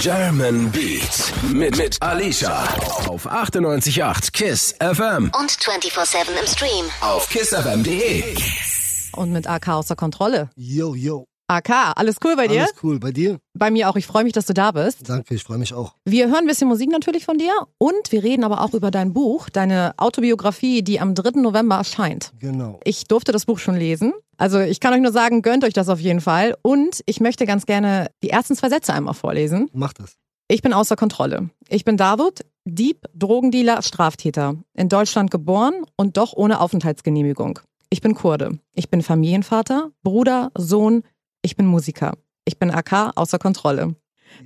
German Beat mit, mit Alicia auf 98.8 KISS FM Und 24-7 im Stream. auf kissfm.de. Und mit AK außer Kontrolle. Yo, yo. AK, alles cool bei dir? Alles cool. Bei dir? Bei mir auch. Ich freue mich, dass du da bist. Danke, ich freue mich auch. Wir hören ein bisschen Musik natürlich von dir und wir reden aber auch über dein Buch, deine Autobiografie, die am 3. November erscheint. Genau. Ich durfte das Buch schon lesen. Also ich kann euch nur sagen, gönnt euch das auf jeden Fall. Und ich möchte ganz gerne die ersten zwei Sätze einmal vorlesen. Mach das. Ich bin außer Kontrolle. Ich bin David, Dieb, Drogendealer, Straftäter. In Deutschland geboren und doch ohne Aufenthaltsgenehmigung. Ich bin Kurde. Ich bin Familienvater, Bruder, Sohn. Ich bin Musiker. Ich bin AK außer Kontrolle.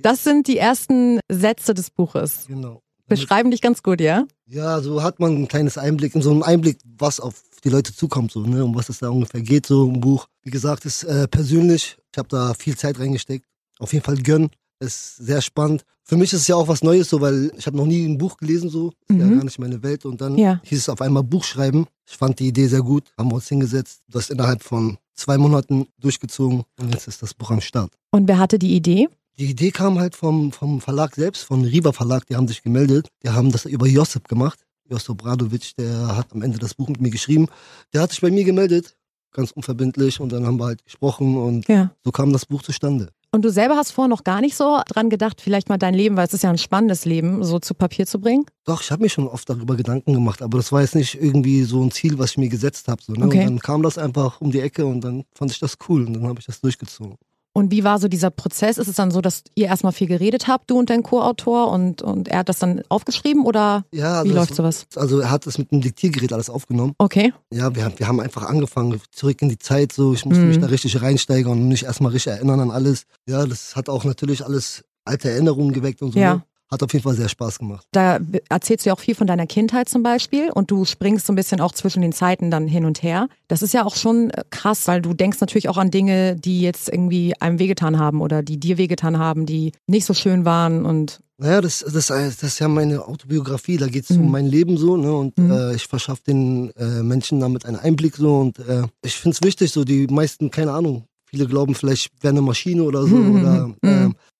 Das sind die ersten Sätze des Buches. Genau. Beschreiben dich ganz gut, ja? Ja, so hat man ein kleines Einblick, so einen Einblick, was auf die Leute zukommt, so, ne, um was es da ungefähr geht, so im Buch. Wie gesagt, ist äh, persönlich. Ich habe da viel Zeit reingesteckt. Auf jeden Fall gönn. Ist sehr spannend. Für mich ist es ja auch was Neues, so, weil ich habe noch nie ein Buch gelesen, so. Ist ja Mhm. gar nicht meine Welt. Und dann Ja. hieß es auf einmal Buch schreiben. Ich fand die Idee sehr gut. Haben wir uns hingesetzt. Das innerhalb von zwei Monaten durchgezogen. Und jetzt ist das Buch am Start. Und wer hatte die Idee? Die Idee kam halt vom, vom Verlag selbst, von Riva Verlag, die haben sich gemeldet. Die haben das über Josip gemacht. Josip Bradovic, der hat am Ende das Buch mit mir geschrieben. Der hat sich bei mir gemeldet, ganz unverbindlich, und dann haben wir halt gesprochen und Ja. so kam das Buch zustande. Und du selber hast vorher noch gar nicht so dran gedacht, vielleicht mal dein Leben, weil es ist ja ein spannendes Leben, so zu Papier zu bringen? Doch, ich habe mir schon oft darüber Gedanken gemacht, aber das war jetzt nicht irgendwie so ein Ziel, was ich mir gesetzt habe. So, ne? Okay. Und dann kam das einfach um die Ecke und dann fand ich das cool und dann habe ich das durchgezogen. Und wie war so dieser Prozess? Ist es dann so, dass ihr erstmal viel geredet habt, du und dein Co-Autor, und, und er hat das dann aufgeschrieben oder Ja, also wie das- läuft sowas? Also er hat das mit einem Diktiergerät alles aufgenommen. Okay. Ja, wir, haben- wir haben einfach angefangen, zurück in die Zeit, so, ich musste Mhm. mich da richtig reinsteigern und mich erstmal richtig erinnern an alles. Ja, das hat auch natürlich alles alte Erinnerungen geweckt und so. Ja. Ne? Hat auf jeden Fall sehr Spaß gemacht. Da erzählst du ja auch viel von deiner Kindheit zum Beispiel und du springst so ein bisschen auch zwischen den Zeiten dann hin und her. Das ist ja auch schon äh, krass, weil du denkst natürlich auch an Dinge, die jetzt irgendwie einem wehgetan haben oder die dir wehgetan haben, die nicht so schön waren und Naja, das, das, das ist ja meine Autobiografie, da geht's Mhm. um mein Leben so, ne? Und Mhm. äh, ich verschaffe den äh, Menschen damit einen Einblick so und äh, ich find's wichtig, so die meisten, keine Ahnung, viele glauben vielleicht, ich wäre eine Maschine oder so Mhm. oder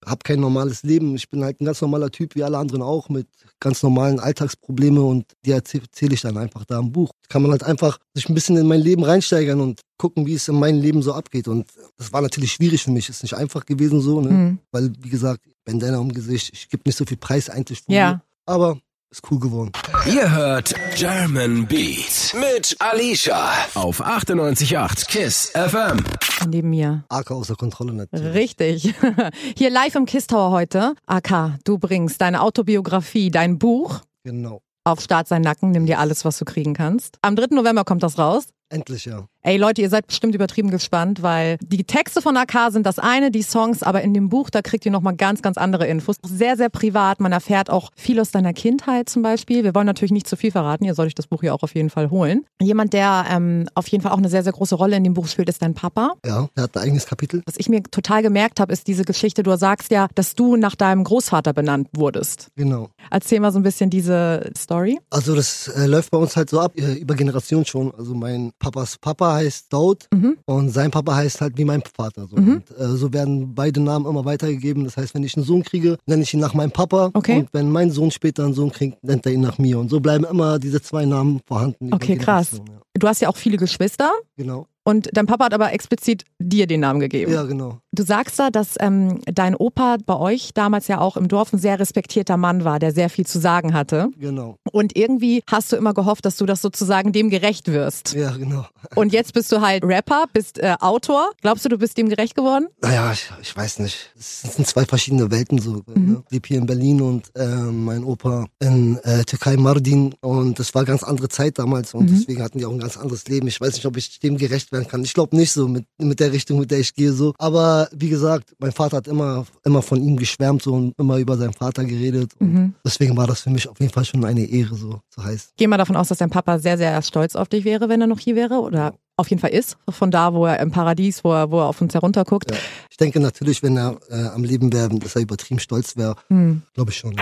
Mhm. äh, hab kein normales Leben. Ich bin halt ein ganz normaler Typ, wie alle anderen auch, mit ganz normalen Alltagsprobleme und die erzähle erzähl ich dann einfach da im Buch. Kann man halt einfach sich ein bisschen in mein Leben reinsteigern und gucken, wie es in meinem Leben so abgeht. Und das war natürlich schwierig für mich, ist nicht einfach gewesen so, ne? Mhm. Weil, wie gesagt, Bandana im Gesicht, ich gebe nicht so viel Preis eigentlich von Ja. mir. Aber ist cool geworden. Ihr hört German Beat mit Alicia auf 98.8 KISS FM. neben mir. AK außer Kontrolle natürlich. Richtig. Hier live im Kiss Tower heute. AK, du bringst deine Autobiografie, dein Buch Genau. auf Start sein Nacken, nimm dir alles, was du kriegen kannst. Am 3. November kommt das raus. Endlich, ja. Ey Leute, ihr seid bestimmt übertrieben gespannt, weil die Texte von AK sind das eine, die Songs, aber in dem Buch, da kriegt ihr nochmal ganz, ganz andere Infos. Sehr, sehr privat. Man erfährt auch viel aus deiner Kindheit zum Beispiel. Wir wollen natürlich nicht zu viel verraten. Ihr sollt euch das Buch ja auch auf jeden Fall holen. Jemand, der ähm, auf jeden Fall auch eine sehr, sehr große Rolle in dem Buch spielt, ist dein Papa. Ja, er hat ein eigenes Kapitel. Was ich mir total gemerkt habe, ist diese Geschichte. Du sagst ja, dass du nach deinem Großvater benannt wurdest. Genau. Erzähl mal so ein bisschen diese Story. Also das äh, läuft bei uns halt so ab, äh, über Generationen schon. Also mein Papas Papa heißt Daud Mhm. und sein Papa heißt halt wie mein Vater. So. Mhm. Und, äh, so werden beide Namen immer weitergegeben. Das heißt, wenn ich einen Sohn kriege, nenne ich ihn nach meinem Papa. Okay. Und wenn mein Sohn später einen Sohn kriegt, nennt er ihn nach mir. Und so bleiben immer diese zwei Namen vorhanden. Okay, krass. Ja. Du hast ja auch viele Geschwister Genau. und dein Papa hat aber explizit dir den Namen gegeben. Ja, genau. Du sagst da, dass ähm, dein Opa bei euch damals ja auch im Dorf ein sehr respektierter Mann war, der sehr viel zu sagen hatte. Genau. Und irgendwie hast du immer gehofft, dass du das sozusagen dem gerecht wirst. Ja, genau. Und jetzt bist du halt Rapper, bist äh, Autor. Glaubst du, du bist dem gerecht geworden? Naja, ich, ich weiß nicht. Es sind zwei verschiedene Welten so. Mhm. Ne? Ich lebe hier in Berlin und äh, mein Opa in äh, Türkei, Mardin. Und das war eine ganz andere Zeit damals und Mhm. deswegen hatten die auch ein ganz anderes Leben. Ich weiß nicht, ob ich dem gerecht werden kann. Ich glaube nicht so mit, mit der Richtung, mit der ich gehe so. Aber wie gesagt, mein Vater hat immer, immer von ihm geschwärmt so und immer über seinen Vater geredet. Und Mhm. deswegen war das für mich auf jeden Fall schon eine Ehre, so zu heißen. Geh mal davon aus, dass dein Papa sehr, sehr stolz auf dich wäre, wenn er noch hier wäre. Oder auf jeden Fall ist. Von da, wo er im Paradies, wo er, wo er auf uns herunterguckt. Ja. Ich denke natürlich, wenn er äh, am Leben wäre, dass er übertrieben stolz wäre, Hm. glaube ich schon.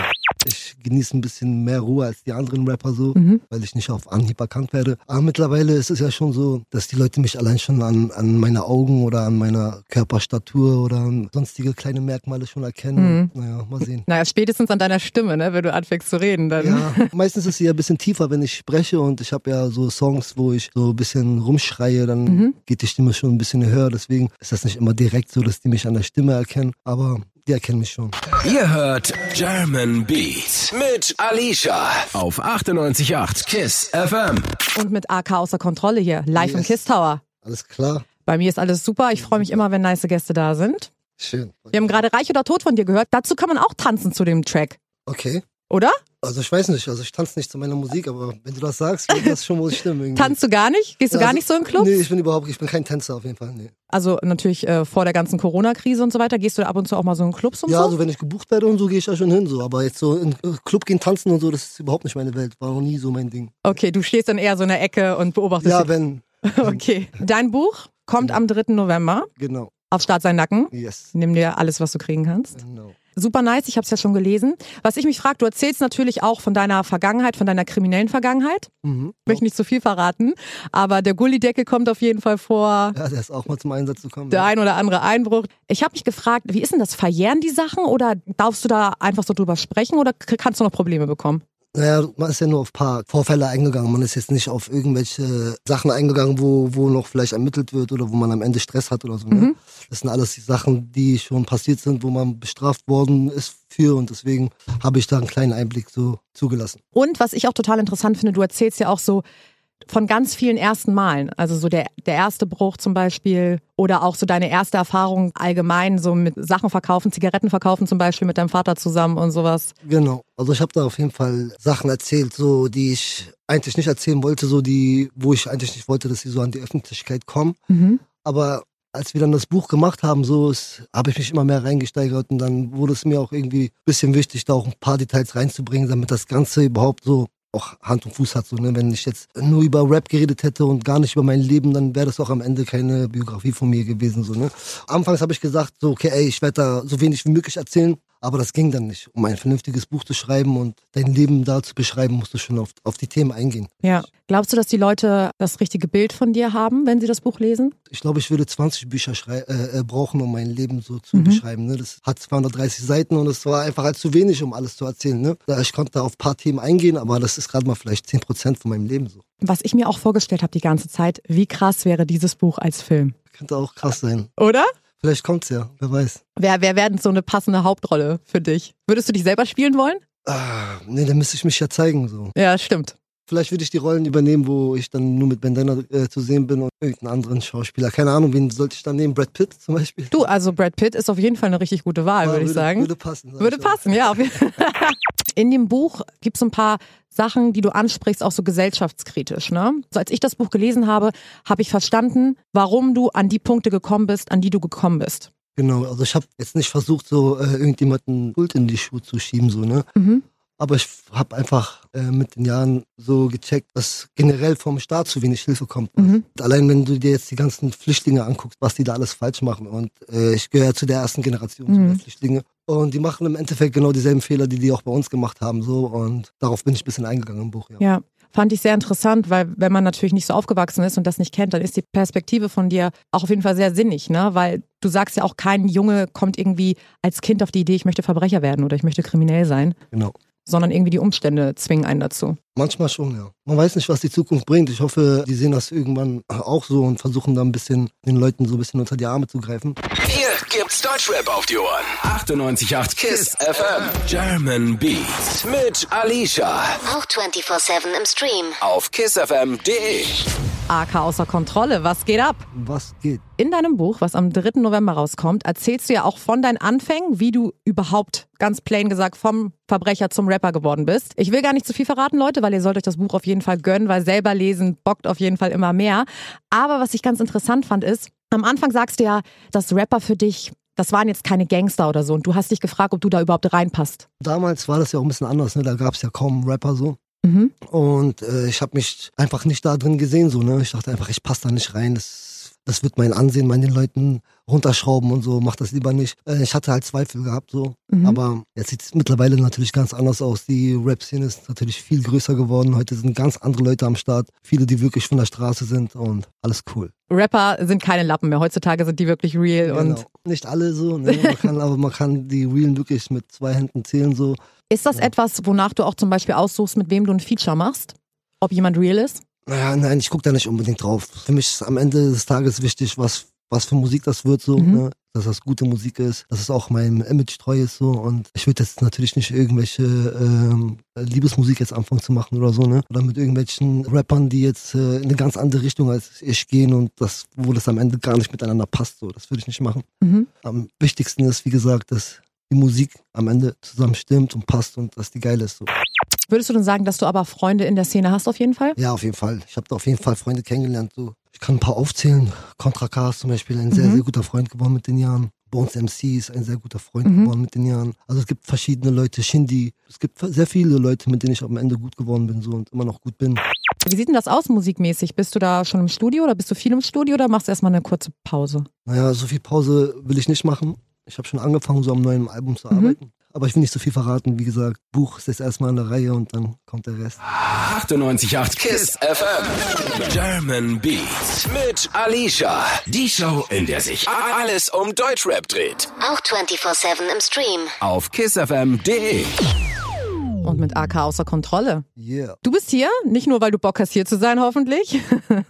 Ich genieße ein bisschen mehr Ruhe als die anderen Rapper so, Mhm. weil ich nicht auf Anhieb erkannt werde. Aber mittlerweile ist es ja schon so, dass die Leute mich allein schon an, an meine Augen oder an meiner Körperstatur oder an sonstige kleine Merkmale schon erkennen. Naja, mal sehen. Naja, spätestens an deiner Stimme, ne, wenn du anfängst zu reden, dann. Ja, meistens ist sie ja ein bisschen tiefer, wenn ich spreche und ich habe ja so Songs, wo ich so ein bisschen rumschreie, dann Mhm. geht die Stimme schon ein bisschen höher. Deswegen ist das nicht immer direkt so, dass die mich an der Stimme erkennen, aber die erkennen mich schon. Ihr hört German Beat mit Alicia auf 98.8 KISS FM. Und mit AK außer Kontrolle hier, live im Yes. Kiss Tower. Alles klar? Bei mir ist alles super. Ich freue mich immer, wenn nice Gäste da sind. Schön. Wir haben gerade Reich oder Tod von dir gehört. Dazu kann man auch tanzen zu dem Track, Okay. oder? Also ich weiß nicht, also ich tanze nicht zu meiner Musik, aber wenn du das sagst, wird das schon wohl stimmen. Irgendwie. Tanzt du gar nicht? Gehst du Ja, gar also- nicht so in Clubs? Nee, ich bin überhaupt, ich bin kein Tänzer auf jeden Fall. Nee. Also natürlich äh, vor der ganzen Corona-Krise und so weiter. Gehst du ab und zu auch mal so in Clubs und Ja, so? also wenn ich gebucht werde und so, gehe ich da schon hin. So. Aber jetzt so in äh, Club gehen, tanzen und so, das ist überhaupt nicht meine Welt. War noch nie so mein Ding. Okay, du stehst dann eher so in der Ecke und beobachtest. Ja, wenn, okay. Dein Buch kommt am 3. November genau. auf Start sein Nacken. Yes. Nimm dir alles, was du kriegen kannst. Genau. Super nice, ich habe es ja schon gelesen. Was ich mich frage, du erzählst natürlich auch von deiner Vergangenheit, von deiner kriminellen Vergangenheit. Mhm. Ich möchte nicht zu viel verraten, aber der Gullideckel kommt auf jeden Fall vor. Ja, der ist auch mal zum Einsatz gekommen. Der ein oder andere Einbruch. Ich habe mich gefragt, wie ist denn das? Verjähren die Sachen oder darfst du da einfach so drüber sprechen oder kannst du noch Probleme bekommen? Naja, man ist ja nur auf ein paar Vorfälle eingegangen. Man ist jetzt nicht auf irgendwelche Sachen eingegangen, wo, wo noch vielleicht ermittelt wird oder wo man am Ende Stress hat oder so. Ne? Mhm. Das sind alles die Sachen, die schon passiert sind, wo man bestraft worden ist für und deswegen habe ich da einen kleinen Einblick so zugelassen. Und was ich auch total interessant finde, du erzählst ja auch so von ganz vielen ersten Malen. Also so der, der erste Bruch zum Beispiel oder auch so deine erste Erfahrung allgemein, so mit Sachen verkaufen, Zigaretten verkaufen zum Beispiel mit deinem Vater zusammen und sowas. Genau. Also ich habe da auf jeden Fall Sachen erzählt, so die ich eigentlich nicht erzählen wollte, so die, wo ich eigentlich nicht wollte, dass sie so an die Öffentlichkeit kommen. Mhm. Aber als wir dann das Buch gemacht haben, so habe ich mich immer mehr reingesteigert und dann wurde es mir auch irgendwie ein bisschen wichtig, da auch ein paar Details reinzubringen, damit das Ganze überhaupt so auch Hand und Fuß hat. So, ne? Wenn ich jetzt nur über Rap geredet hätte und gar nicht über mein Leben, dann wäre das auch am Ende keine Biografie von mir gewesen. So, ne? Anfangs habe ich gesagt, so, okay, ey, ich werde da so wenig wie möglich erzählen, aber das ging dann nicht. Um ein vernünftiges Buch zu schreiben und dein Leben da zu beschreiben, musst du schon auf, auf die Themen eingehen. Ja. Glaubst du, dass die Leute das richtige Bild von dir haben, wenn sie das Buch lesen? Ich glaube, ich würde 20 Bücher äh, äh, brauchen, um mein Leben so zu Mhm. beschreiben. Ne? Das hat 230 Seiten und es war einfach halt zu wenig, um alles zu erzählen. Ne? Ich konnte auf ein paar Themen eingehen, aber das ist gerade mal vielleicht 10 Prozent von meinem Leben so. Was ich mir auch vorgestellt habe die ganze Zeit, wie krass wäre dieses Buch als Film. Könnte auch krass sein. Oder? Vielleicht kommt's ja, wer weiß. Wer, wer wäre denn so eine passende Hauptrolle für dich? Würdest du dich selber spielen wollen? Ah, nee, dann müsste ich mich ja zeigen. so. Ja, stimmt. Vielleicht würde ich die Rollen übernehmen, wo ich dann nur mit Bandana äh, zu sehen bin und irgendeinen anderen Schauspieler. Keine Ahnung, wen sollte ich dann nehmen? Brad Pitt zum Beispiel? Du, also Brad Pitt ist auf jeden Fall eine richtig gute Wahl, Ja, würde ich sagen. Würde passen. sag Würde passen, ja. In dem Buch gibt es ein paar Sachen, die du ansprichst, auch so gesellschaftskritisch. Ne? So, als ich das Buch gelesen habe, habe ich verstanden, warum du an die Punkte gekommen bist, an die du gekommen bist. Genau, also ich habe jetzt nicht versucht, so äh, irgendjemanden Schuld in die Schuhe zu schieben, so, ne? Mhm. Aber ich habe einfach äh, mit den Jahren so gecheckt, dass generell vom Staat zu wenig Hilfe kommt. Mhm. Allein wenn du dir jetzt die ganzen Flüchtlinge anguckst, was die da alles falsch machen. Und äh, ich gehöre zu der ersten Generation Mhm. der Flüchtlinge. Und die machen im Endeffekt genau dieselben Fehler, die die auch bei uns gemacht haben. So. Und darauf bin ich ein bisschen eingegangen im Buch. Ja. Ja, fand ich sehr interessant, weil wenn man natürlich nicht so aufgewachsen ist und das nicht kennt, dann ist die Perspektive von dir auch auf jeden Fall sehr sinnig, ne? Weil du sagst ja auch, kein Junge kommt irgendwie als Kind auf die Idee, ich möchte Verbrecher werden oder ich möchte kriminell sein, Genau. Sondern irgendwie die Umstände zwingen einen dazu. Manchmal schon, ja. Man weiß nicht, was die Zukunft bringt. Ich hoffe, die sehen das irgendwann auch so und versuchen da ein bisschen den Leuten so ein bisschen unter die Arme zu greifen. Hier gibt's Deutschrap auf die Ohren. 98.8 KISS FM. German Beat mit Alicia Auch 24-7 im Stream. auf kissfm.de. AK außer Kontrolle, was geht ab? Was geht? In deinem Buch, was am 3. November rauskommt, erzählst du ja auch von deinen Anfängen, wie du überhaupt, ganz plain gesagt, vom Verbrecher zum Rapper geworden bist. Ich will gar nicht zu viel verraten, Leute, weil ihr sollt euch das Buch auf jeden Fall gönnen, weil selber lesen bockt auf jeden Fall immer mehr. Aber was ich ganz interessant fand, ist, am Anfang sagst du ja, dass Rapper für dich, das waren jetzt keine Gangster oder so und du hast dich gefragt, ob du da überhaupt reinpasst. Damals war das ja auch ein bisschen anders. Ne? Da gab es ja kaum Rapper so. Mhm. Und äh, ich habe mich einfach nicht da drin gesehen. so ne? Ich dachte einfach, ich passe da nicht rein. Das das wird mein Ansehen meinen Leuten runterschrauben und so, mach das lieber nicht. Äh, ich hatte halt Zweifel gehabt so, Mhm. aber jetzt sieht es mittlerweile natürlich ganz anders aus. Die Rap-Szene ist natürlich viel größer geworden. Heute sind ganz andere Leute am Start, viele, die wirklich von der Straße sind und alles cool. Rapper sind keine Lappen mehr. Heutzutage sind die wirklich real und Genau. Nicht alle so, ne? man kann, aber man kann die Realen wirklich mit zwei Händen zählen so. Ist das etwas, wonach du auch zum Beispiel aussuchst, mit wem du ein Feature machst? Ob jemand real ist? Naja, nein, ich gucke da nicht unbedingt drauf. Für mich ist am Ende des Tages wichtig, was, was für Musik das wird, so, Mhm. ne? dass das gute Musik ist, dass es auch meinem Image treu ist, so. Und ich würde jetzt natürlich nicht irgendwelche ähm, Liebesmusik jetzt anfangen zu machen oder so, ne? Oder mit irgendwelchen Rappern, die jetzt äh, in eine ganz andere Richtung als ich gehen und das, wo das am Ende gar nicht miteinander passt, so. Das würde ich nicht machen. Mhm. Am wichtigsten ist, wie gesagt, dass die Musik am Ende zusammen stimmt und passt und dass die geil ist, so. Würdest du denn sagen, dass du aber Freunde in der Szene hast auf jeden Fall? Ja, auf jeden Fall. Ich habe da auf jeden Fall Freunde kennengelernt. So. Ich kann ein paar aufzählen. Contra K ist zum Beispiel ein sehr, Mhm. sehr guter Freund geworden mit den Jahren. Bones MC ist ein sehr guter Freund Mhm. geworden mit den Jahren. Also es gibt verschiedene Leute, Shindy. Es gibt sehr viele Leute, mit denen ich am Ende gut geworden bin so und immer noch gut bin. Wie sieht denn das aus musikmäßig? Bist du da schon im Studio oder bist du viel im Studio oder machst du erstmal eine kurze Pause? Naja, so viel Pause will ich nicht machen. Ich habe schon angefangen, so am neuen Album zu Mhm. Aber ich will nicht so viel verraten. Wie gesagt, Buch ist jetzt erstmal in der Reihe und dann kommt der Rest. 98.8 KISS FM. German Beats mit Alicia. Die Show, in der sich alles um Deutschrap dreht. Auch 24-7 im Stream. Auf kissfm.de. Und mit AK außer Kontrolle. Yeah. Du bist hier, nicht nur weil du Bock hast hier zu sein, hoffentlich.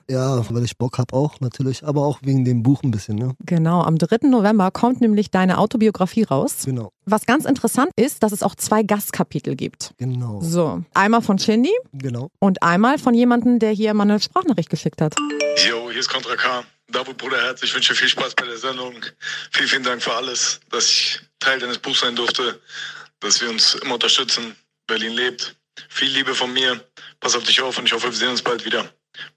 Ja, weil ich Bock hab auch natürlich, aber auch wegen dem Buch ein bisschen, ne? Genau, am 3. November kommt nämlich deine Autobiografie raus. Genau, Was ganz interessant ist, dass es auch zwei Gastkapitel gibt. genau, So, einmal von Shindy genau. und einmal von jemandem, der hier mal eine Sprachnachricht geschickt hat. Jo, hier ist Contra K. Davut Bruderherz, ich wünsche viel Spaß bei der Sendung. Vielen, vielen Dank für alles, dass ich Teil deines Buchs sein durfte, dass wir uns immer unterstützen. Berlin lebt. Viel Liebe von mir. Pass auf dich auf und ich hoffe, wir sehen uns bald wieder.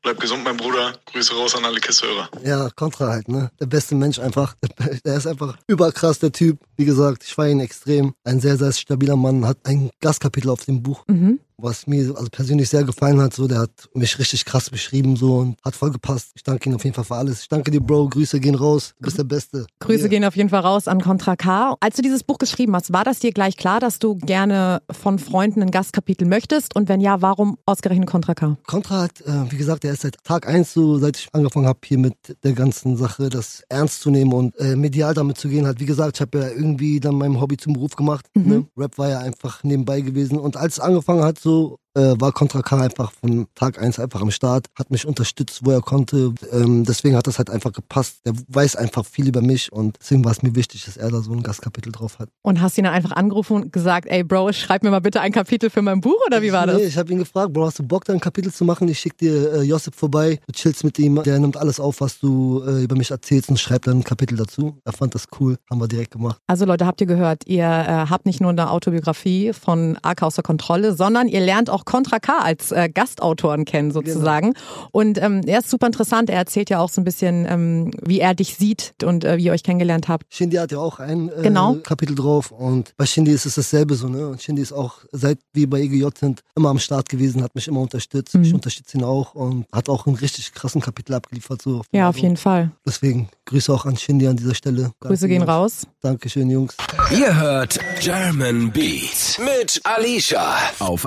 Bleib gesund, mein Bruder. Grüße raus an alle Kisshörer. Ja, Contra halt, ne? Der beste Mensch einfach. Der ist einfach überkrass, der Typ. Wie gesagt, ich feiere ihn extrem. Ein sehr, sehr stabiler Mann. Hat ein Gastkapitel auf dem Buch, Mhm. Was mir also persönlich sehr gefallen hat. So, der hat mich richtig krass beschrieben so und hat voll gepasst. Ich danke ihm auf jeden Fall für alles. Ich danke dir, Bro. Grüße gehen raus. Du bist der Beste. Grüße Ja. gehen auf jeden Fall raus an Contra K. Als du dieses Buch geschrieben hast, war das dir gleich klar, dass du gerne von Freunden ein Gastkapitel möchtest? Und wenn ja, warum ausgerechnet Contra K? Contra hat, äh, wie gesagt, der ist seit Tag eins so, seit ich angefangen habe, hier mit der ganzen Sache, das ernst zu nehmen und äh, medial damit zu gehen. Hat, wie gesagt, ich habe ja irgendwie dann mein Hobby zum Beruf gemacht. Mhm. Ne? Rap war ja einfach nebenbei gewesen. Und als es angefangen hat, so äh, war Contra K einfach von Tag eins einfach am Start, hat mich unterstützt, wo er konnte. Ähm, deswegen hat das halt einfach gepasst. Der weiß einfach viel über mich und deswegen war es mir wichtig, dass er da so ein Gastkapitel drauf hat. Und hast ihn dann einfach angerufen und gesagt, ey Bro, schreib mir mal bitte ein Kapitel für mein Buch oder wie war das? Nee, ich habe ihn gefragt, Bro, hast du Bock, da ein Kapitel zu machen? Ich schick dir äh, Josip vorbei, du chillst mit ihm, der nimmt alles auf, was du äh, über mich erzählst und schreibt dann ein Kapitel dazu. Er fand das cool, haben wir direkt gemacht. Also Leute, habt ihr gehört, ihr äh, habt nicht nur eine Autobiografie von AK außer Kontrolle, sondern ihr lernt auch Contra K als äh, Gastautoren kennen sozusagen. Und ähm, er ist super interessant. Er erzählt ja auch so ein bisschen, ähm, wie er dich sieht und äh, wie ihr euch kennengelernt habt. Shindy hat ja auch ein äh, Genau. Kapitel drauf und bei Shindy ist es dasselbe so, ne? Und Shindy ist auch, seit wir bei EGJ sind, immer am Start gewesen, hat mich immer unterstützt. Mhm. Ich unterstütze ihn auch und hat auch einen richtig krassen Kapitel abgeliefert. So dem Ja, auf jeden Fall. Deswegen Grüße auch an Shindy an dieser Stelle. Grüße gehen raus. Dankeschön, Jungs. Ihr hört German Beats mit Alicia auf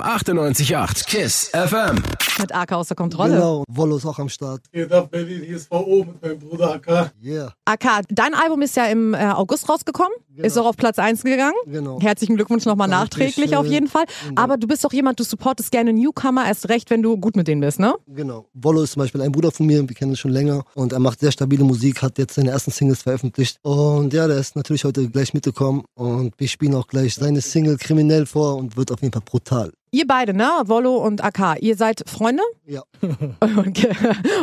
98.8 KISS FM. Mit AK außer Kontrolle. Genau, Wollo ist auch am Start. Geht ab Berlin, hier ist VO mit meinem Bruder AK. Yeah, AK, dein Album ist ja im äh, August rausgekommen, ist auch auf Platz 1 gegangen. genau. Herzlichen Glückwunsch nochmal nachträglich auf jeden Fall. Dank. Aber du bist doch jemand, du supportest gerne Newcomer, erst recht, wenn du gut mit denen bist, ne? Genau. Wollo ist zum Beispiel ein Bruder von mir, wir kennen uns schon länger und er macht sehr stabile Musik, hat jetzt seine ersten Singles veröffentlicht und ja, der ist natürlich heute gleich mitgekommen und wir spielen auch gleich seine Single kriminell vor und wird auf jeden Fall brutal. Ihr beide, ne? Wollo und AK, ihr seid Freunde Ja. und,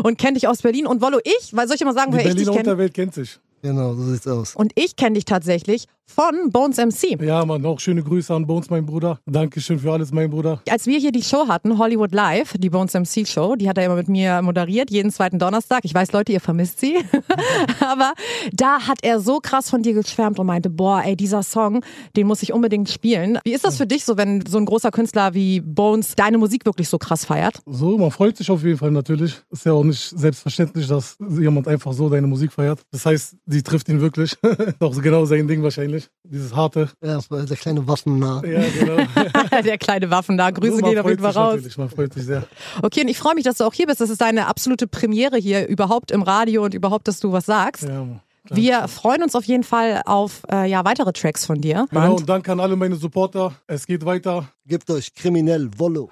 und kennt dich aus Berlin. Und Wollo, ich, weil soll ich mal sagen, Die woher ich dich Berliner kenne? Unterwelt kennt sich. Genau, so sieht's aus. Und ich kenne dich tatsächlich von Bones MC. Ja, Mann, auch schöne Grüße an Bones, mein Bruder. Dankeschön für alles, mein Bruder. Als wir hier die Show hatten, Hollywood Live, die Bones MC Show, die hat er immer mit mir moderiert, jeden zweiten Donnerstag. Ich weiß, Leute, ihr vermisst sie. Aber da hat er so krass von dir geschwärmt und meinte, boah, ey, dieser Song, den muss ich unbedingt spielen. Wie ist das für dich so, wenn so ein großer Künstler wie Bones deine Musik wirklich so krass feiert? So, man freut sich auf jeden Fall natürlich. Ist ja auch nicht selbstverständlich, dass jemand einfach so deine Musik feiert. Das heißt, die trifft ihn wirklich. Doch genau sein Ding wahrscheinlich. Dieses harte. Ja, der kleine Waffennah. Ja, genau. Der kleine Waffen da. Grüße gehen auf jeden Fall raus. natürlich, Man freut sich sehr. Okay, und ich freue mich, dass du auch hier bist. Das ist deine absolute Premiere hier überhaupt im Radio und überhaupt, dass du was sagst. Ja, Mann. Wir freuen uns auf jeden Fall auf äh, ja, weitere Tracks von dir. Genau, und danke an alle meine Supporter. Es geht weiter. Gebt euch kriminell Wollo.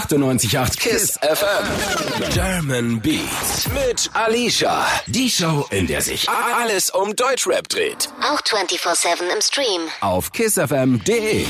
98.8 KISS FM. German Beats mit Alicia. Die Show, in der sich alles um Deutschrap dreht. Auch 24-7 im Stream. Auf kissfm.de.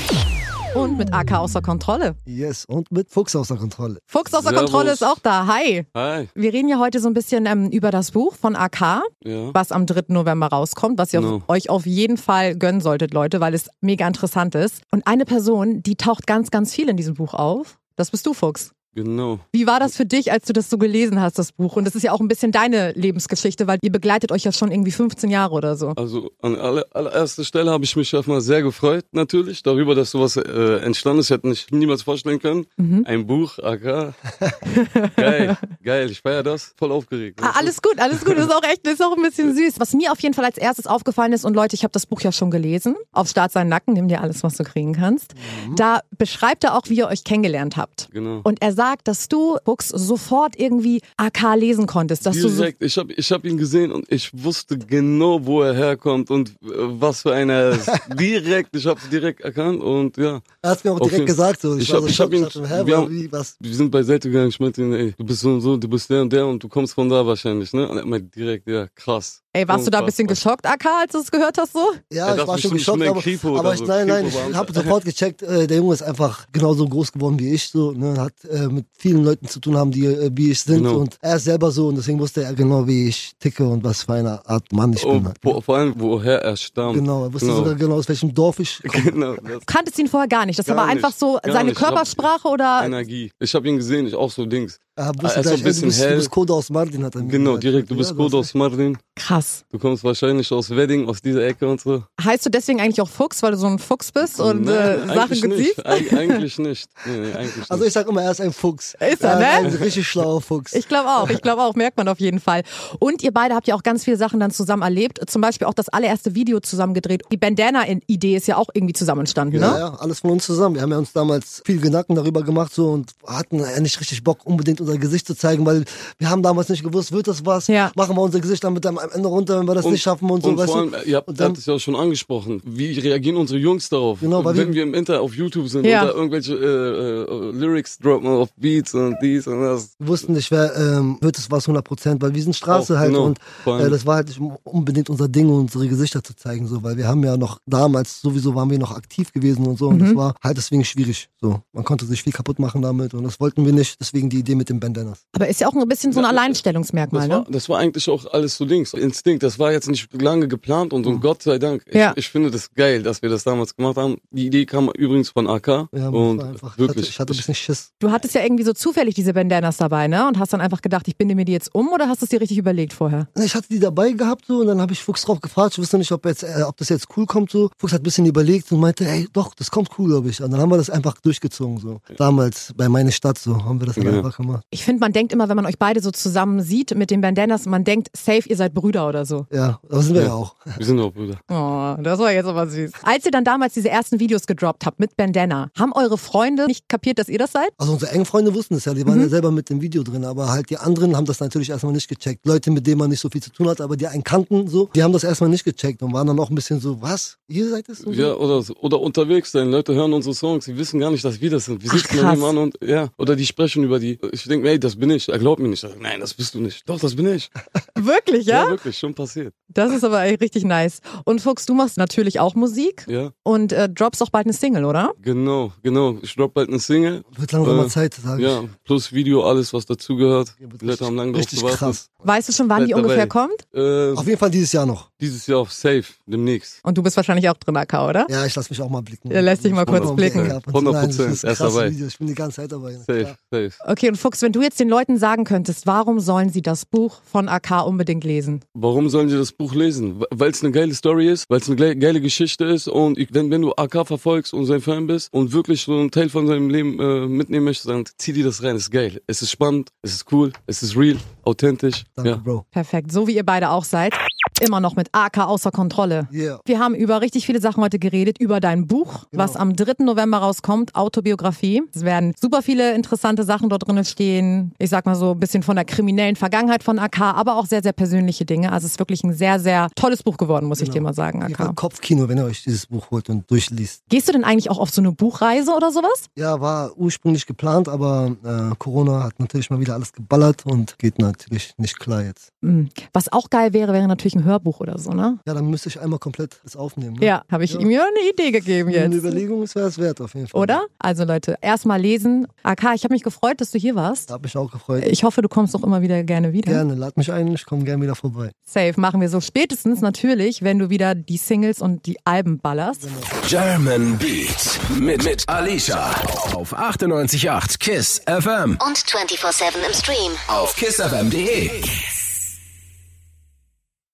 Und mit AK außer Kontrolle. Yes, und mit Fuchs außer Kontrolle. Fuchs außer Servus. Kontrolle ist auch da. Hi. Hi. Wir reden ja heute so ein bisschen ähm, über das Buch von AK, Ja. was am 3. November rauskommt, was ihr auf, euch auf jeden Fall gönnen solltet, Leute, weil es mega interessant ist. Und eine Person, die taucht ganz, ganz viel in diesem Buch auf. Das bist du, Fuchs. Genau. Wie war das für dich, als du das so gelesen hast, das Buch? Und das ist ja auch ein bisschen deine Lebensgeschichte, weil ihr begleitet euch ja schon irgendwie 15 Jahre oder so. Also an aller, allererster Stelle habe ich mich erstmal sehr gefreut, natürlich, darüber, dass sowas äh, entstanden ist. Hätte ich niemals vorstellen können. Mhm. Ein Buch, AK. geil, geil, ich feiere das. Voll aufgeregt. Ah, alles gut, alles gut. Das ist auch echt, das ist auch ein bisschen süß. Was mir auf jeden Fall als erstes aufgefallen ist, und Leute, ich habe das Buch ja schon gelesen, auf Start seinen Nacken, nimm dir alles, was du kriegen kannst. Da beschreibt er auch, wie ihr euch kennengelernt habt. Genau. Und er sagt, dass du, Fuchs, sofort irgendwie AK lesen konntest. Dass du so, Direkt, ich habe ich hab ihn gesehen und ich wusste genau, wo er herkommt und äh, was für einer er ist. direkt, ich habe es direkt erkannt und ja. Er hat mir auch direkt gesagt, so. Ich war hab- so ich hab ihn- hä, wir haben- wie, was? Wir sind beiseite gegangen, ich meinte, ihm, ey, du bist so und so, du bist der und der und du kommst von da wahrscheinlich, ne? Und er meinte direkt, ja, krass. Ey, warst du da ein bisschen geschockt, AK, als du es gehört hast so? Ja, Er ich war schon geschockt, aber, aber ich, so. nein, nein, ich habe sofort gecheckt, äh, der Junge ist einfach genauso groß geworden wie ich, so, ne, hat äh, mit vielen Leuten zu tun haben, die äh, wie ich sind Genau. und er ist selber so und deswegen wusste er genau, wie ich ticke und was für eine Art Mann ich Oh, bin. Halt. vor, vor allem, woher er stammt. Genau, er wusste genau. sogar genau, aus welchem Dorf ich komme. genau, das Du kanntest ihn vorher gar nicht. Das Gar war nicht, einfach so seine nicht. Körpersprache oder? Energie. Ich habe ihn gesehen, ich auch so Dings. Er wusste ist gleich, ey, du bisschen bist, du hell. bist Koda aus Martin, hat er mir Genau, gesagt. direkt, du bist Ja, das- aus Martin. Krass. Du kommst wahrscheinlich aus Wedding, aus dieser Ecke und so. Heißt du deswegen eigentlich auch Fuchs, weil du so ein Fuchs bist und Nein, äh, Sachen geziehst? Eig eigentlich nicht. Nee, nee, eigentlich nicht. Also ich sag immer, er ist ein Fuchs. Ist er, er ne? Ein richtig schlauer Fuchs. Ich glaube auch, ich glaube auch, merkt man auf jeden Fall. Und ihr beide habt ja auch ganz viele Sachen dann zusammen erlebt. Zum Beispiel auch das allererste Video zusammen gedreht. Die Bandana-Idee ist ja auch irgendwie zusammen entstanden, Ja, ne? ja, alles von uns zusammen. Wir haben ja uns damals viel Gedanken darüber gemacht so und hatten ja nicht richtig Bock, unbedingt unser Gesicht zu zeigen, weil wir haben damals nicht gewusst, wird das was? Ja. Machen wir unser Gesicht dann mit am Ende runter, wenn wir das nicht schaffen und so, und weißt vor du? allem, ihr habt, Und ihr dann- habt es ja auch schon angesprochen. Wie reagieren unsere Jungs darauf? Genau, weil wenn wir- wir im Inter auf YouTube sind Ja. und da irgendwelche äh, äh, Lyrics droppen auf Beats und dies und das. Wir wussten nicht, wer ähm, wird es was 100 Prozent, weil wir sind Straße Auch, halt genau. und äh, das war halt nicht unbedingt unser Ding, unsere Gesichter zu zeigen, so, weil wir haben ja noch damals sowieso waren wir noch aktiv gewesen und so und Mhm. das war halt deswegen schwierig. So, man konnte sich viel kaputt machen damit und das wollten wir nicht, deswegen die Idee mit den Bandanas. Aber ist ja auch ein bisschen so ein Alleinstellungsmerkmal, Das war, ne? das war eigentlich auch alles so Dings. Instinkt, das war jetzt nicht lange geplant und, und Gott sei Dank. Ich, Ja. ich finde das geil, dass wir das damals gemacht haben. Die Idee kam übrigens von AK Ja, und war einfach, wirklich. ich hatte, ich hatte ein bisschen Schiss. Du hattest ja irgendwie so zufällig diese Bandanas dabei, ne? Und hast dann einfach gedacht, ich binde mir die jetzt um oder hast du es dir richtig überlegt vorher? Ich hatte die dabei gehabt so und dann habe ich Fuchs drauf gefragt. Ich wusste nicht, ob, jetzt, äh, ob das jetzt cool kommt so. Fuchs hat ein bisschen überlegt und meinte, ey, doch, das kommt cool, glaube ich. Und dann haben wir das einfach durchgezogen so. Damals bei meine Stadt so haben wir das dann Ja. einfach gemacht. Ich finde, man denkt immer, wenn man euch beide so zusammen sieht mit den Bandanas, man denkt, safe, ihr seid Brüder oder so. Ja, aber sind wir ja, Ja. auch. Wir sind auch Brüder. Oh, das war jetzt aber süß. Als ihr dann damals diese ersten Videos gedroppt habt mit Bandana, haben eure Freunde nicht kapiert, dass ihr das seid? Also unsere engen Freunde wussten es ja, die waren ja selber mit dem Video drin, aber halt die anderen haben das natürlich erstmal nicht gecheckt. Leute, mit denen man nicht so viel zu tun hat, aber die einen kannten so, die haben das erstmal nicht gecheckt und waren dann auch ein bisschen so, was? Ihr seid es? Ja, oder, oder unterwegs sein. Leute hören unsere Songs, sie wissen gar nicht, dass wir das sind. Wir Ach, sitzen krass. daneben an und, ja, oder die sprechen über die. Ich denke, ey, das bin ich. Er glaubt mir nicht. Ich sag, Nein, das bist du nicht. Doch, das bin ich. Wirklich, Ja, ja? wirklich, schon passiert. Das ist aber echt richtig nice. Und Fuchs, du machst natürlich auch Musik Ja, und äh, droppst auch bald eine Single, oder? genau, genau. Ich drop bald eine Single. Wird langsam mal Äh, Zeit, sage ich. Ja, plus Video, alles, was dazugehört. Ja, Die Leute haben lange drauf richtig gewartet. krass. Weißt du schon, wann Bleib die dabei. ungefähr kommt? Äh, Auf jeden Fall dieses Jahr noch. Dieses Jahr auf Safe, demnächst. Und du bist wahrscheinlich auch drin, AK, oder? Ja, ich lass mich auch mal blicken. Er lässt dich mal kurz blicken. 100%, Ich erst dabei. Ich bin die ganze Zeit dabei. Safe, Klar. safe. Okay, und Fuchs, wenn du jetzt den Leuten sagen könntest, warum sollen sie das Buch von AK unbedingt lesen? Warum sollen sie das Buch lesen? Weil es eine geile Story ist, weil es eine ge- geile Geschichte ist und ich, wenn, wenn du AK verfolgst und sein Fan bist und wirklich so einen Teil von seinem Leben äh, mitnehmen möchtest, dann zieh dir das rein. Es ist geil. Es ist spannend, es ist cool, es ist real, authentisch. Danke, ja. Bro. Perfekt, so wie ihr beide auch seid. Immer noch mit AK außer Kontrolle. Yeah. Wir haben über richtig viele Sachen heute geredet, über dein Buch, Genau. was am 3. November rauskommt, Autobiografie. Es werden super viele interessante Sachen dort drin stehen. Ich sag mal so ein bisschen von der kriminellen Vergangenheit von AK, aber auch sehr, sehr persönliche Dinge. Also es ist wirklich ein sehr, sehr tolles Buch geworden, muss ich dir mal sagen, AK. Kopfkino, wenn ihr euch dieses Buch holt und durchliest. Gehst du denn eigentlich auch auf so eine Buchreise oder sowas? Ja, war ursprünglich geplant, aber äh, Corona hat natürlich mal wieder alles geballert und geht natürlich nicht klar jetzt. Mhm. Was auch geil wäre, wäre natürlich ein Hörbuch oder so, ne? Ja, dann müsste ich einmal komplett das aufnehmen. Ne? Ja, habe ich Ja. ihm ja eine Idee gegeben Eine jetzt. Überlegung ist wäre es wert auf jeden Fall. Oder? Also Leute, erstmal lesen. AK, ich habe mich gefreut, dass du hier warst. Da hab mich auch gefreut. Ich hoffe, du kommst auch immer wieder gerne wieder. Gerne, lad mich ein, ich komme gerne wieder vorbei. Safe machen wir so spätestens natürlich, wenn du wieder die Singles und die Alben ballerst. German Beat mit, mit Alicia auf 98.8 KISS FM Und 24-7 im Stream. auf kissfm.de.